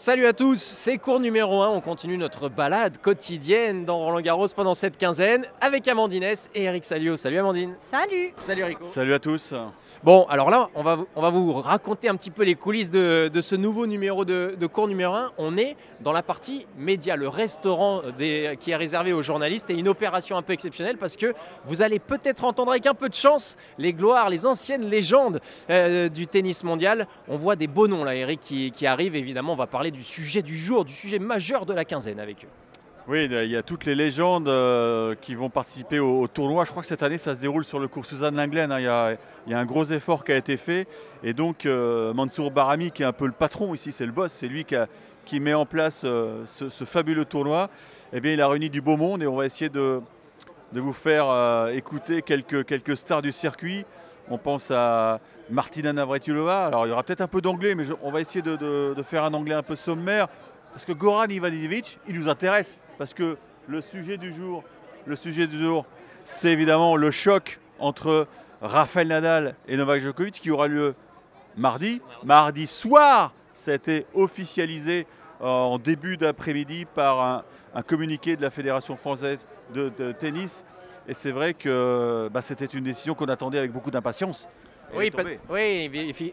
Salut à tous, c'est cours numéro 1. On continue notre balade quotidienne dans Roland Garros pendant cette quinzaine avec Amandine S et Eric Salio. Salut Amandine. Salut. Salut Rico. Salut à tous. Bon, alors là, on va, vous- on va vous raconter un petit peu les coulisses de, de ce nouveau numéro de, de cours numéro 1. On est dans la partie média, le restaurant des- qui est réservé aux journalistes et une opération un peu exceptionnelle parce que vous allez peut-être entendre avec un peu de chance les gloires, les anciennes légendes euh, du tennis mondial. On voit des beaux noms là, Eric, qui, qui arrivent. Évidemment, on va parler du sujet du jour, du sujet majeur de la quinzaine avec eux. Oui, il y a toutes les légendes euh, qui vont participer au, tournoi. Je crois que cette année, ça se déroule sur le cours Suzanne Linglen. hein. Il y, a, un gros effort qui a été fait. Et donc, euh, Mansour Barami, qui est un peu le patron ici, c'est le boss, c'est lui qui, met en place euh, ce, fabuleux tournoi. Eh bien, il a réuni du beau monde et on va essayer de, de vous faire écouter quelques, quelques stars du circuit. On pense à Martina Navratilova. Alors, il y aura peut-être un peu d'anglais, mais on va essayer de, faire un anglais un peu sommaire. Parce que Goran Ivanovic, il nous intéresse. Parce que le sujet du jour, c'est évidemment le choc entre Rafael Nadal et Novak Djokovic qui aura lieu mardi. Mardi soir, ça a été officialisé euh, en début d'après-midi par un, un communiqué de la Fédération française de tennis. Et c'est vrai que bah, c'était une décision qu'on attendait avec beaucoup d'impatience. Oui,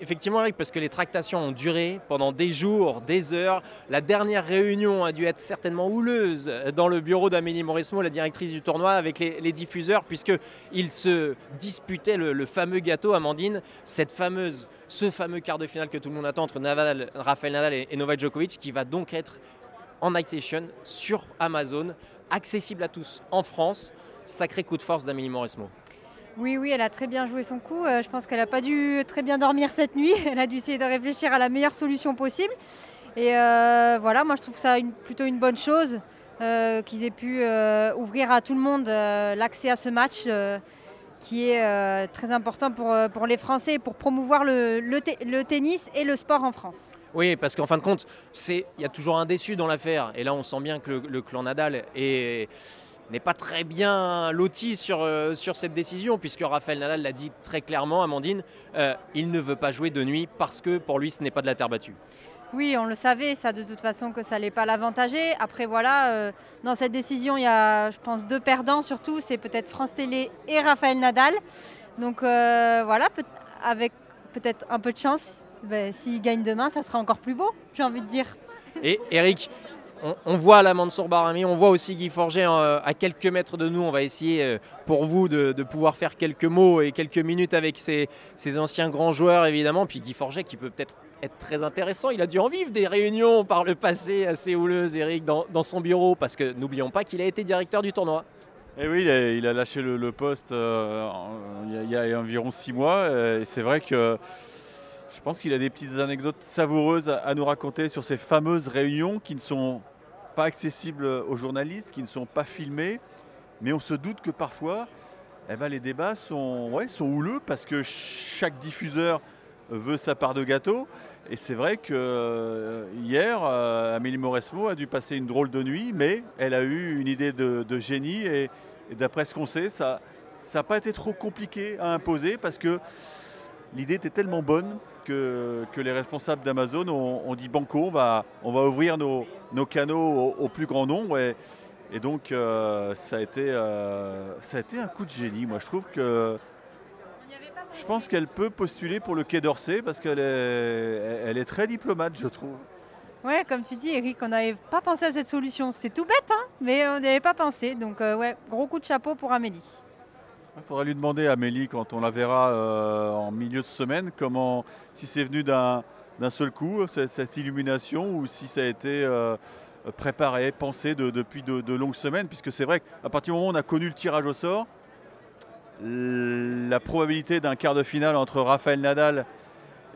effectivement, Eric, parce que les tractations ont duré pendant des jours, des heures. La dernière réunion a dû être certainement houleuse dans le bureau d'Amélie Mauresmo, la directrice du tournoi, avec les, les diffuseurs, puisqu'ils se disputaient le, le fameux gâteau, Amandine, cette fameuse, ce fameux quart de finale que tout le monde attend entre Nadal, Rafael Nadal et, et Novak Djokovic, qui va donc être en night session sur Amazon, accessible à tous en France. Sacré coup de force d'Amélie Mauresmo. Oui, oui, elle a très bien joué son coup. Euh, je pense qu'elle n'a pas dû très bien dormir cette nuit. Elle a dû essayer de réfléchir à la meilleure solution possible. Et euh, voilà, moi je trouve ça une- plutôt une bonne chose euh, qu'ils aient pu euh, ouvrir à tout le monde l'accès à ce match qui est très important pour, pour les Français, pour promouvoir le, le te- le tennis et le sport en France. Oui, parce qu'en fin de compte, c'est il y a toujours un déçu dans l'affaire. Et là, on sent bien que le, le clan Nadal est- n'est pas très bien loti sur, euh, sur cette décision, puisque Raphaël Nadal l'a dit très clairement, Amandine, euh, il ne veut pas jouer de nuit parce que pour lui, ce n'est pas de la terre battue. Oui, on le savait, ça de toute façon que ça n'allait pas l'avantager. Après voilà, euh, dans cette décision, il y a, je pense, deux perdants surtout, c'est peut-être France Télé et Raphaël Nadal. Donc voilà, peut- avec peut-être un peu de chance, ben, s'il gagne demain, ça sera encore plus beau, j'ai envie de dire. Et Eric, on, voit la Mansour Barami, on voit aussi Guy Forget euh, à quelques mètres de nous. On va essayer euh, pour vous de, pouvoir faire quelques mots et quelques minutes avec ces, ces anciens grands joueurs, évidemment. Puis Guy Forget qui peut peut-être être très intéressant. Il a dû en vivre des réunions par le passé assez houleuses, Eric, dans, son bureau, parce que n'oublions pas qu'il a été directeur du tournoi. Et Eh oui, il a, lâché le, poste euh, il, y a, il y a environ six mois. et c'est vrai que je pense qu'il a des petites anecdotes savoureuses à, nous raconter sur ces fameuses réunions qui ne sont pas accessibles aux journalistes, qui ne sont pas filmées. Mais on se doute que parfois, eh ben, les débats sont, ouais, sont houleux parce que chaque diffuseur veut sa part de gâteau. Et c'est vrai que euh, hier, euh, Amélie Mauresmo a dû passer une drôle de nuit, mais elle a eu une idée de, génie et d'après ce qu'on sait, ça n'a pas été trop compliqué à imposer parce que l'idée était tellement bonne que, les responsables d'Amazon ont, dit banco, on va, on va ouvrir nos, nos canaux au, plus grand nombre. Et, et donc, euh, ça, a été, euh, ça a été un coup de génie. Moi, je trouve que je pense qu'elle peut postuler pour le Quai d'Orsay parce qu'elle est, elle est très diplomate, je trouve. Ouais, comme tu dis, Eric, on n'avait pas pensé à cette solution. C'était tout bête, hein, mais on n'y avait pas pensé. Donc euh, ouais, gros coup de chapeau pour Amélie. Il faudra lui demander Amélie quand on la verra euh, en milieu de semaine comment si c'est venu d'un seul coup cette, illumination ou si ça a été euh, préparé, pensé de- depuis de, longues semaines puisque c'est vrai qu'à partir du moment où on a connu le tirage au sort, la probabilité d'un quart de finale entre Rafael Nadal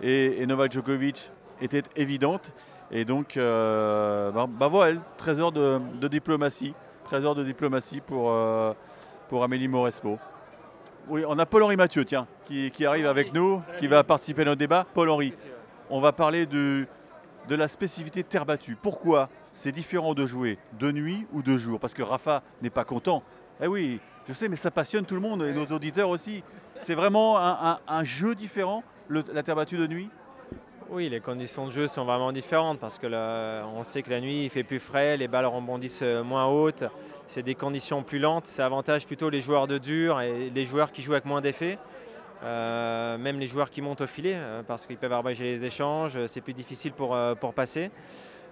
et, et Novak Djokovic était évidente. Et donc euh, bah, bah voilà, 13 heures de, diplomatie, 13 heures de diplomatie pour, euh, pour Amélie Mauresmo. Oui, on a Paul-Henri Mathieu, tiens, qui, qui arrive avec nous, qui va participer à notre débat. Paul-Henri, on va parler de, de la spécificité terre battue. Pourquoi c'est différent de jouer de nuit ou de jour? Parce que Rafa n'est pas content. Eh oui, je sais, mais ça passionne tout le monde et nos auditeurs aussi. C'est vraiment un, un- un jeu différent, le- la terre battue de nuit? Oui, les conditions de jeu sont vraiment différentes parce que on sait que la nuit il fait plus frais, les balles rebondissent euh, moins hautes, c'est des conditions plus lentes, ça avantage plutôt les joueurs de dur et les joueurs qui jouent avec moins d'effet. Euh, même les joueurs qui montent au filet euh, parce qu'ils peuvent arbager les échanges, c'est plus difficile pour, passer.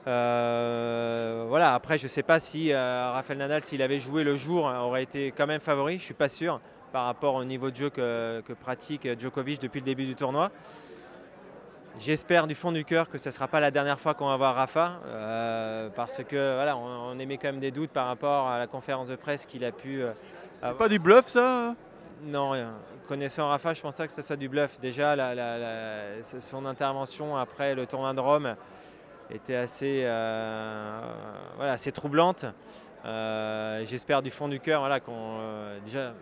voilà, après je ne sais pas si Rafael Nadal, s'il avait joué le jour, aurait été quand même favori, je ne suis pas sûr par rapport au niveau de jeu que pratique Djokovic depuis le début du tournoi. J'espère du fond du cœur que ce ne sera pas la dernière fois qu'on va voir Rafa, euh, parce que voilà, on, émet quand même des doutes par rapport à la conférence de presse qu'il a pu. Euh, c'est pas du bluff ça Non, connaissant Rafa, je pense pas que ce soit du bluff. Déjà, son intervention après le tournoi de Rome était assez, euh, voilà, assez troublante. J'espère du fond du cœur voilà, qu'on déjà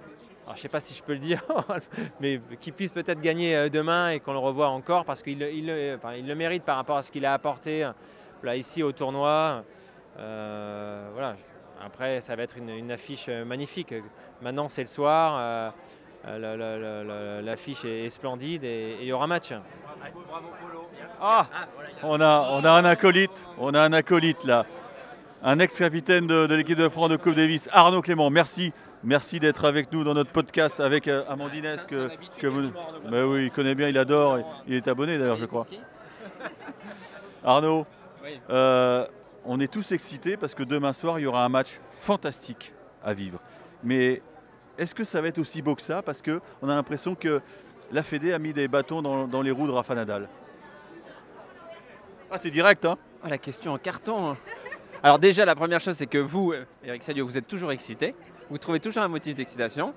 je ne sais pas si je peux le dire, mais qu'il puisse peut-être gagner euh, demain et qu'on le revoie encore parce qu'il il, le mérite par rapport à ce qu'il a apporté là, ici au tournoi. Euh, voilà. Après, ça va être une, affiche euh, magnifique. Maintenant, c'est le soir. L'affiche est, splendide et il y aura match. Ah, on a, on a un acolyte, on a un acolyte là, un ex-capitaine de, de l'équipe de France de Coupe Davis, Arnaud Clément. Merci Merci d'être avec nous dans notre podcast avec euh, Amandine. que, que vous... Mais oui, il connaît bien, il adore. Il est abonné d'ailleurs, je crois. Arnaud, euh, on est tous excités parce que demain soir, il y aura un match fantastique à vivre. Mais est-ce que ça va être aussi beau que ça? Parce qu'on a l'impression que la Fédé a mis des bâtons dans, les roues de Rafa Nadal. Ah, c'est direct, hein? Ah, La question en carton. Hein. Alors déjà, la première chose, c'est que vous, Eric Sadio, vous êtes toujours excité. Vous trouvez toujours un motif d'excitation.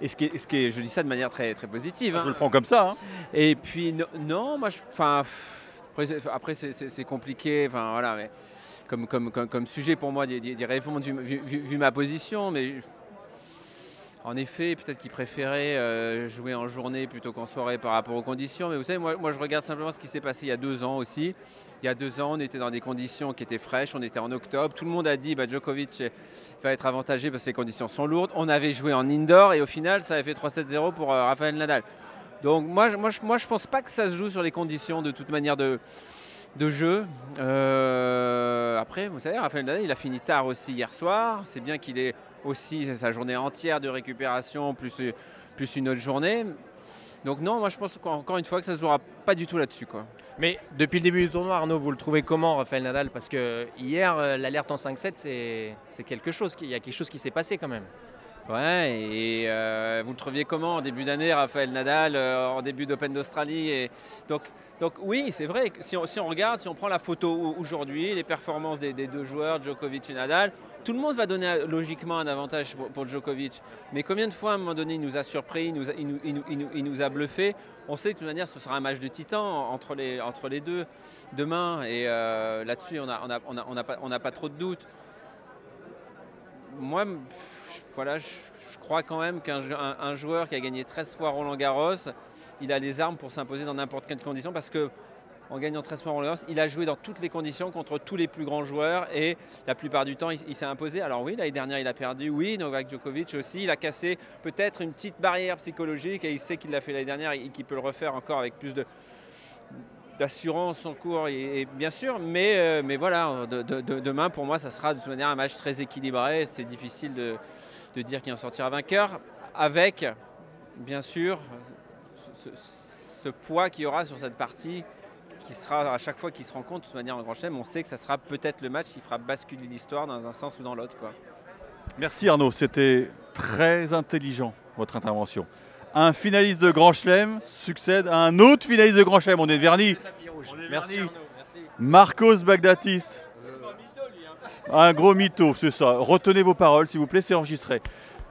Et ce qui, est, ce qui est, je dis ça de manière très, très positive. Je le prends comme ça. Hein. Et puis, non, moi, je, enfin, après, c'est compliqué. Enfin, voilà, mais comme, comme, comme, sujet pour moi, des réponses vu, vu, ma position. Mais en effet, peut-être qu'il préférait euh, jouer en journée plutôt qu'en soirée par rapport aux conditions. Mais vous savez, moi, moi je regarde simplement ce qui s'est passé il y a deux ans aussi. Il y a deux ans, on était dans des conditions qui étaient fraîches, on était en octobre. Tout le monde a dit bah, Djokovic va être avantagé parce que les conditions sont lourdes. On avait joué en indoor et au final, ça avait fait 3-7-0 pour euh, Rafael Nadal. Donc moi, moi, moi je ne pense pas que ça se joue sur les conditions de toute manière de, de jeu. Euh, après, vous savez, Rafael Nadal, il a fini tard aussi hier soir. C'est bien qu'il ait aussi sa journée entière de récupération, plus, plus une autre journée. Donc non, moi je pense encore une fois que ça ne se jouera pas du tout là-dessus. Quoi. Mais depuis le début du tournoi, Arnaud, vous le trouvez comment, Rafael Nadal? Parce que hier, euh, l'alerte en 5-7, c'est quelque chose. Il y a quelque chose qui s'est passé quand même. Ouais, et euh, vous le trouviez comment en début d'année, Raphaël Nadal, euh, en début d'Open d'Australie et donc, donc oui, c'est vrai, si on, si on, regarde, si on prend la photo aujourd'hui, les performances des, deux joueurs, Djokovic et Nadal, tout le monde va donner logiquement un avantage pour, Djokovic. Mais combien de fois, à un moment donné, il nous a surpris, il nous a, il nous, a bluffé On sait que de toute manière, ce sera un match de titan entre les, entre les deux demain. Et euh, là-dessus, on n'a on a, on a, pas, pas trop de doutes. Moi, voilà, je, crois quand même qu'un joueur qui a gagné 13 fois Roland Garros, il a les armes pour s'imposer dans n'importe quelle condition parce que en gagnant 13 fois Roland Garros, il a joué dans toutes les conditions contre tous les plus grands joueurs et la plupart du temps, il, s'est imposé. Alors oui, l'année dernière, il a perdu. Oui, Novak Djokovic aussi. Il a cassé peut-être une petite barrière psychologique et il sait qu'il l'a fait l'année dernière et qu'il peut le refaire encore avec plus de d'assurance en cours et, bien sûr mais, euh, mais voilà demain pour moi ça sera de toute manière un match très équilibré c'est difficile de, de dire qu'il en sortira vainqueur, avec bien sûr ce, poids qu'il y aura sur cette partie qui sera à chaque fois qu'il se rencontre de toute manière en grand chelem, on sait que ça sera peut-être le match qui fera basculer l'histoire dans un sens ou dans l'autre. Merci Arnaud, c'était très intelligent votre intervention. Un finaliste de Grand Chelem succède à un autre finaliste de Grand Chelem. On est verni. Merci. Marcos Bagdatis, un gros mytho, c'est ça. Retenez vos paroles, s'il vous plaît, c'est enregistré.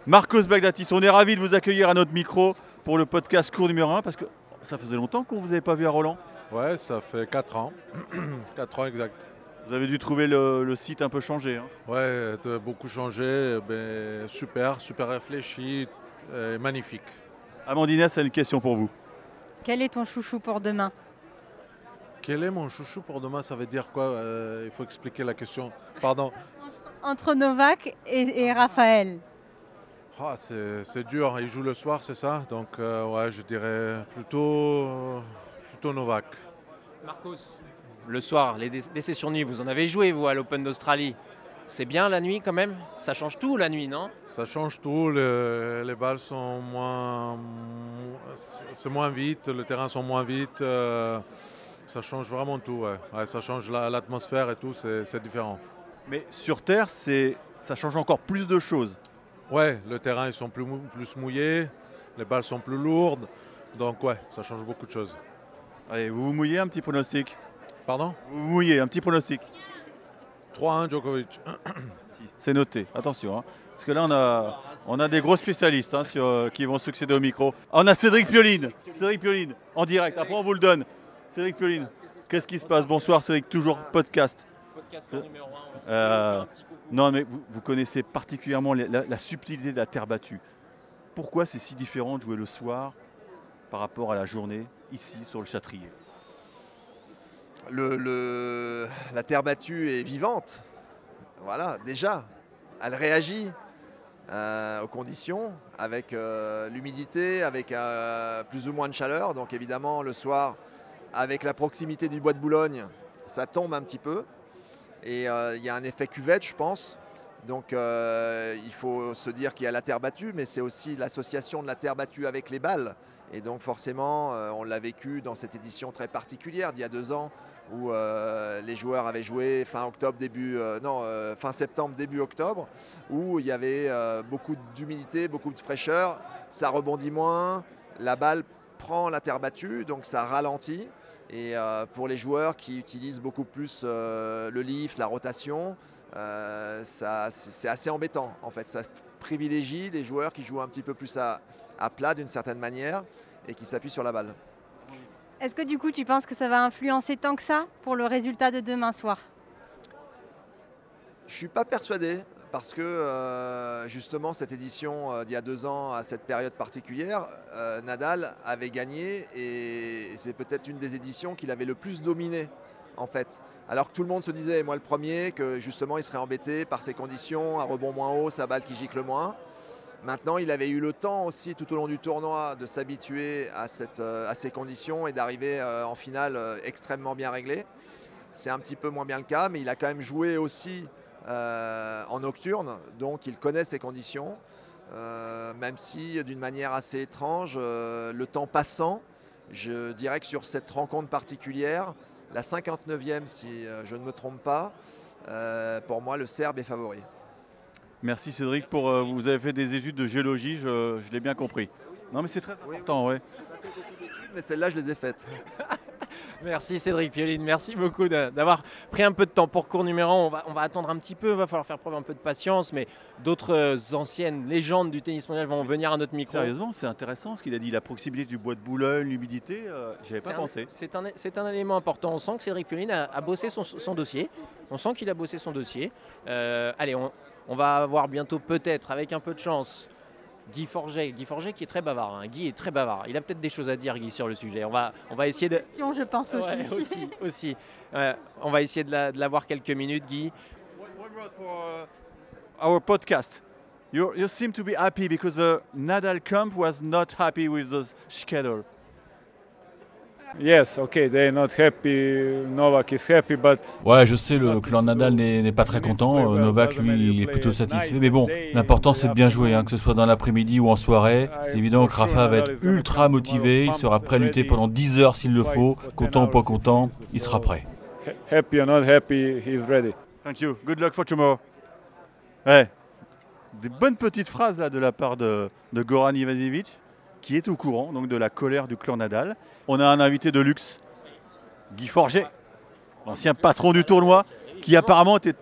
Marcos Bagdatis, on est ravis de vous accueillir à notre micro pour le podcast cours numéro 1 parce que ça faisait longtemps qu'on ne vous avait pas vu à Roland. Ouais, ça fait 4 ans. 4 ans exact. Vous avez dû trouver le, site un peu changé. Hein. Ouais, beaucoup changé. Ben, super, super réfléchi, magnifique. Amandine, c'est une question pour vous. Quel est ton chouchou pour demain? Quel est mon chouchou pour demain? Ça veut dire quoi euh, Il faut expliquer la question. Pardon. Entre, Novak et, Raphaël. Ah, c'est dur. Il joue le soir, c'est ça? Donc, euh, ouais, je dirais plutôt, plutôt Novak. Marcos, le soir, les, des sessions nuit, vous en avez joué, vous, à l'Open d'Australie? C'est bien la nuit quand même? Ça change tout la nuit, non? Ça change tout, les balles sont moins... C'est moins vite, le terrain sont moins vite. Euh, ça change vraiment tout, ouais. ça change l'atmosphère et tout, c'est différent. Mais sur Terre, ça change encore plus de choses. Ouais, le terrain, ils sont plus, plus mouillés, les balles sont plus lourdes, donc ouais, ça change beaucoup de choses. Allez, vous vous mouillez un petit pronostic? Pardon? Vous vous mouillez, un petit pronostic 3-1 Djokovic. C'est noté, attention. Hein. Parce que là, on a, on a des gros spécialistes hein, sur, euh, qui vont succéder au micro. on a Cédric Pioline. Cédric Pioline, en direct. Après, on vous le donne. Cédric Pioline, qu'est-ce qui se passe? Bonsoir, Cédric, toujours podcast. Podcast numéro 1. Euh, non, mais vous, connaissez particulièrement la, la, subtilité de la terre battue. Pourquoi c'est si différent de jouer le soir par rapport à la journée, ici, sur le Châtrier? La terre battue est vivante. Voilà, déjà, elle réagit euh, aux conditions, avec euh, l'humidité, avec euh, plus ou moins de chaleur. Donc évidemment, le soir, avec la proximité du bois de Boulogne, ça tombe un petit peu. Et il y a un effet cuvette, je pense. Donc il faut se dire qu'il y a la terre battue, mais c'est aussi l'association de la terre battue avec les balles. Et donc forcément, on l'a vécu dans cette édition très particulière d'il y a deux ans, où euh, les joueurs avaient joué fin octobre, début euh, non, euh, fin septembre, début octobre, où il y avait beaucoup d'humidité, beaucoup de fraîcheur, ça rebondit moins, la balle prend la terre battue, donc ça ralentit. Et pour les joueurs qui utilisent beaucoup plus le lift, la rotation, c'est assez embêtant en fait. Ça privilégie les joueurs qui jouent un petit peu plus à plat d'une certaine manière et qui s'appuient sur la balle. Est-ce que du coup tu penses que ça va influencer tant que ça pour le résultat de demain soir? Je ne suis pas persuadé parce que euh, justement cette édition euh, d'il y a deux ans à cette période particulière, euh, Nadal avait gagné et c'est peut-être une des éditions qu'il avait le plus dominé en fait. Alors que tout le monde se disait, moi le premier, que justement il serait embêté par ces conditions, un rebond moins haut, sa balle qui gicle moins. Maintenant, il avait eu le temps aussi tout au long du tournoi de s'habituer à, euh, ces conditions et d'arriver euh, en finale euh, extrêmement bien réglé. C'est un petit peu moins bien le cas, mais il a quand même joué aussi en nocturne, donc il connaît ces conditions. même si d'une manière assez étrange, le temps passant, je dirais que sur cette rencontre particulière, la 59e si je ne me trompe pas, pour moi le Serbe est favori. Merci Cédric pour euh, vous avez fait des études de géologie, je, l'ai bien compris. Non mais c'est très important, oui. mais celles-là je les ai faites. merci Cédric Pioline, merci beaucoup d'avoir pris un peu de temps pour cours numéro 1. On va, on va attendre un petit peu, il va falloir faire preuve un peu de patience, mais d'autres euh, anciennes légendes du tennis mondial vont venir à notre micro. Sérieusement, c'est intéressant ce qu'il a dit, la proximité du bois de Boulogne, l'humidité, euh, j'y avais pas pensé. C'est un, un, élément important, on sent que Cédric Pioline a, bossé son, dossier, on sent qu'il a bossé son dossier. allez, on, on va avoir bientôt peut-être, avec un peu de chance, Guy Forget. Guy Forget qui est très bavard. Hein. Guy est très bavard. Il a peut-être des choses à dire, Guy, sur le sujet. On va, on va essayer de. Question, je pense aussi. aussi, aussi. on va essayer de l'avoir quelques minutes, Guy. For uh, our podcast. You, you seem to be happy because the Nadal camp was not happy with the schedule. Yes, okay, they're not happy. Novak is happy, but ouais, je sais, le clan Nadal n'est pas très content. Euh, Novak, lui, il est plutôt satisfait. Mais bon, l'important, c'est de bien jouer, hein, que ce soit dans l'après-midi ou en soirée. C'est évident que Rafa va être ultra motivé. Il sera prêt à lutter pendant 10 heures s'il le faut. Content ou pas content, il sera prêt. Happy or not happy, he's ready. Thank you. Good luck for tomorrow. Ouais. Des bonnes petites phrases là de la part de, de Goran Ivanovic qui est au courant donc de la colère du clan Nadal. On a un invité de luxe, Guy Forget, l'ancien patron du tournoi, qui apparemment était.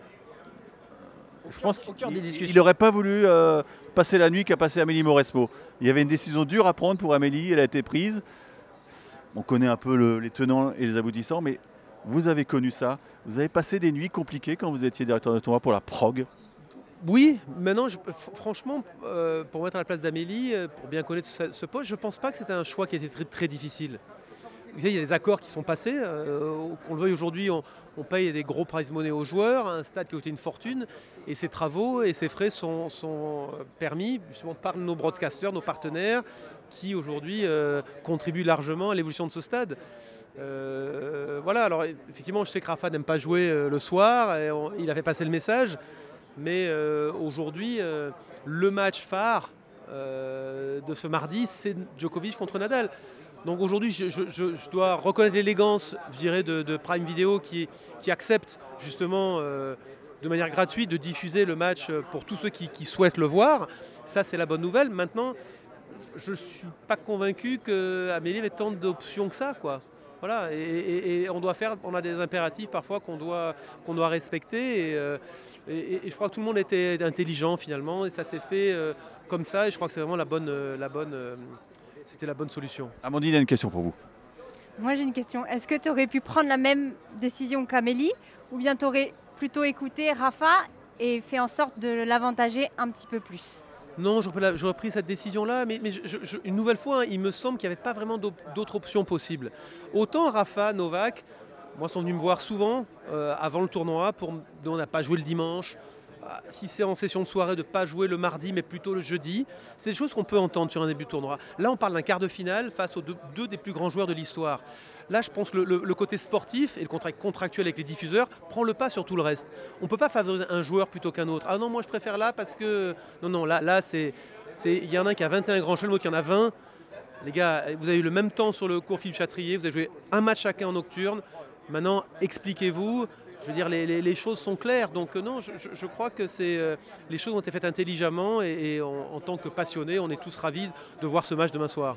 Je pense qu'il n'aurait pas voulu euh, passer la nuit qu'a passé Amélie Mauresmo. Il y avait une décision dure à prendre pour Amélie, elle a été prise. On connaît un peu les tenants et les aboutissants, mais vous avez connu ça. Vous avez passé des nuits compliquées quand vous étiez directeur de tournoi pour la prog. Oui, maintenant, franchement, euh, pour mettre à la place d'Amélie, euh, pour bien connaître ce, poste, je ne pense pas que c'était un choix qui était très, difficile. Vous savez, il y a des accords qui sont passés. Euh, qu'on le veuille aujourd'hui, on, paye des gros prize money aux joueurs, un stade qui a coûté une fortune, et ces travaux et ces frais sont, permis justement par nos broadcasters, nos partenaires, qui aujourd'hui contribuent largement à l'évolution de ce stade. Voilà, alors effectivement, je sais que Rafa n'aime pas jouer le soir, il a fait passer le message, mais euh, aujourd'hui, euh, le match phare euh, de ce mardi, c'est Djokovic contre Nadal. Donc aujourd'hui, je, dois reconnaître l'élégance, je dirais, de, Prime Video qui, accepte justement de manière gratuite de diffuser le match pour tous ceux qui, qui souhaitent le voir. Ça, c'est la bonne nouvelle. Maintenant, je ne suis pas convaincu qu'Amélie ait tant d'options que ça. Quoi. Voilà, et, et- et on doit faire, on a des impératifs parfois qu'on doit, qu'on doit respecter. Et, euh, et- et je crois que tout le monde était intelligent finalement, et ça s'est fait euh, comme ça. Et je crois que c'est vraiment la bonne, euh, la bonne, euh, c'était la bonne solution. Amandine a une question pour vous. Moi j'ai une question. Est-ce que tu aurais pu prendre la même décision qu'Amélie ou bien tu aurais plutôt écouté Rafa et fait en sorte de l'avantager un petit peu plus? Non, j'aurais pris cette décision-là, mais, une nouvelle fois, hein, il me semble qu'il n'y avait pas vraiment d'autres options possibles. Autant Rafa, Novak, moi, sont venus me voir souvent euh, avant le tournoi pour me on n'a pas joué le dimanche. Ah, Si c'est en session de soirée, de ne pas jouer le mardi, mais plutôt le jeudi. C'est des choses qu'on peut entendre sur un début de tournoi. Là, on parle d'un quart de finale face aux deux des plus grands joueurs de l'histoire. Là, je pense que le, côté sportif et le contrat contractuel avec les diffuseurs prend le pas sur tout le reste. On ne peut pas favoriser un joueur plutôt qu'un autre. Ah non, moi je préfère là parce que. Non, non, là, là c'est. Il y en a un qui a 21 grands l'autre qui en a 20. Les gars, vous avez eu le même temps sur le cours Philippe Chatrier, vous avez joué un match chacun en nocturne. Maintenant, expliquez-vous. Je veux dire, les, choses sont claires. Donc, euh, non, je, crois que euh, les choses ont été faites intelligemment et, et en, en tant que passionnés, on est tous ravis de voir ce match demain soir.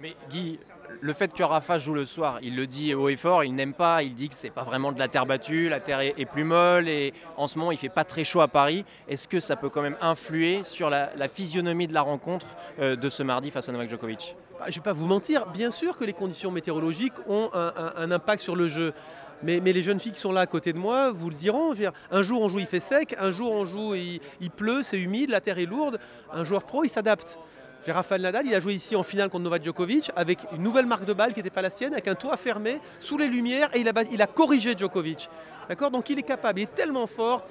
Mais Guy, le fait que Rafa joue le soir, il le dit haut et fort, il n'aime pas, il dit que c'est pas vraiment de la terre battue, la terre est, plus molle et en ce moment il fait pas très chaud à Paris. Est-ce que ça peut quand même influer sur la, physionomie de la rencontre euh, de ce mardi face à Novak Djokovic? Bah, je ne vais pas vous mentir, bien sûr que les conditions météorologiques ont un, impact sur le jeu. Mais, les jeunes filles qui sont là à côté de moi vous le diront. Un jour on joue, il fait sec, un jour on joue, il pleut, c'est humide, la terre est lourde. Un joueur pro, il s'adapte. Dire, Rafael Nadal, il a joué ici en finale contre Novak Djokovic avec une nouvelle marque de balle qui n'était pas la sienne, avec un toit fermé, sous les lumières, et il a, corrigé Djokovic. D'accord? Donc il est capable, il est tellement fort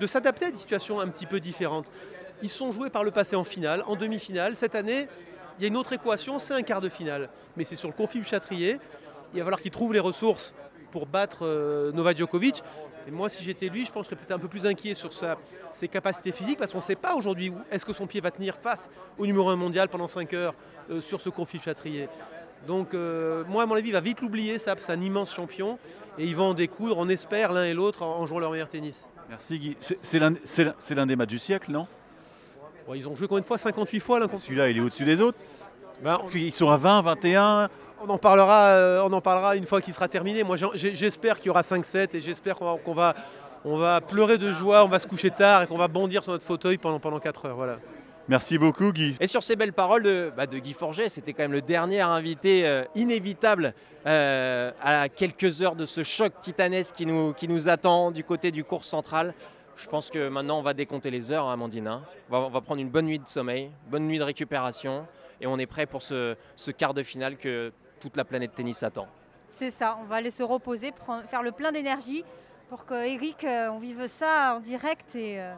de s'adapter à des situations un petit peu différentes. Ils sont joués par le passé en finale, en demi-finale. Cette année, il y a une autre équation, c'est un quart de finale. Mais c'est sur le conflit Châtrier. Il va falloir qu'il trouve les ressources pour battre euh, Novak Djokovic. Et moi, si j'étais lui, je pense que je serais peut-être un peu plus inquiet sur sa- ses capacités physiques parce qu'on ne sait pas aujourd'hui où est-ce que son pied va tenir face au numéro 1 mondial pendant 5 heures euh, sur ce conflit Châtrier. Donc, euh, moi, à mon avis, il va vite l'oublier, ça, c'est un immense champion. Et ils vont en découdre, on espère, l'un et l'autre, en, en jouant leur meilleur tennis. Merci Guy. C'est- l'un des matchs du siècle, non? Bon, ils ont joué combien de fois? 58 fois l'un contre Celui-là, il est au-dessus des autres Ben, Parce qu'ils sont à 20, 21. On en parlera, euh, on en parlera une fois qu'il sera terminé. Moi, j'espère qu'il y aura 5-7 et j'espère qu'on va, on va pleurer de joie, on va se coucher tard et qu'on va bondir sur notre fauteuil pendant, pendant 4 heures. Voilà. Merci beaucoup Guy. Et sur ces belles paroles de, bah, de Guy Forget, c'était quand même le dernier invité euh, inévitable euh, à quelques heures de ce choc titanesque qui nous, qui nous attend du côté du cours central. Je pense que maintenant on va décompter les heures, hein, Amandine. hein. On, va, on va prendre une bonne nuit de sommeil, bonne nuit de récupération, et on est prêt pour ce, ce quart de finale que toute la planète tennis attend. C'est ça, on va aller se reposer, prendre- faire le plein d'énergie pour que Eric, euh, on vive ça en direct et euh,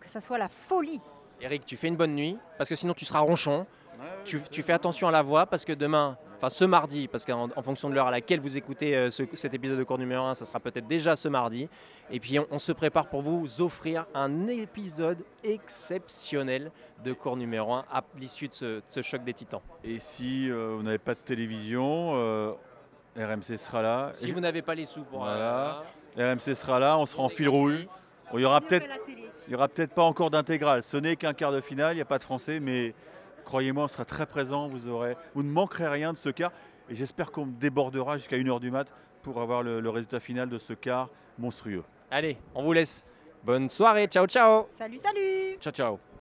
que ça soit la folie. Eric, tu fais une bonne nuit, parce que sinon tu seras ronchon. Tu, tu fais attention à la voix, parce que demain, enfin ce mardi, parce qu'en en fonction de l'heure à laquelle vous écoutez euh, ce- cet épisode de cours numéro 1, ça sera peut-être déjà ce mardi. Et puis on, on se prépare pour vous offrir un épisode exceptionnel de cours numéro 1 à l'issue de ce, de ce choc des titans. Et si euh, vous n'avez pas de télévision, euh, RMC sera là. Si vous n'avez pas les sous pour... Voilà. euh, RMC sera là, on sera en fil rouge. Il y aura peut-être il y aura peut-être pas encore d'intégrale. Ce n'est qu'un quart de finale, il n'y a pas de français, mais croyez-moi, on sera très présent. Vous, aurez, vous ne manquerez rien de ce quart. Et j'espère qu'on débordera jusqu'à 1h du mat pour avoir le, le résultat final de ce quart monstrueux. Allez, on vous laisse. Bonne soirée, ciao ciao Salut, salut Ciao, ciao.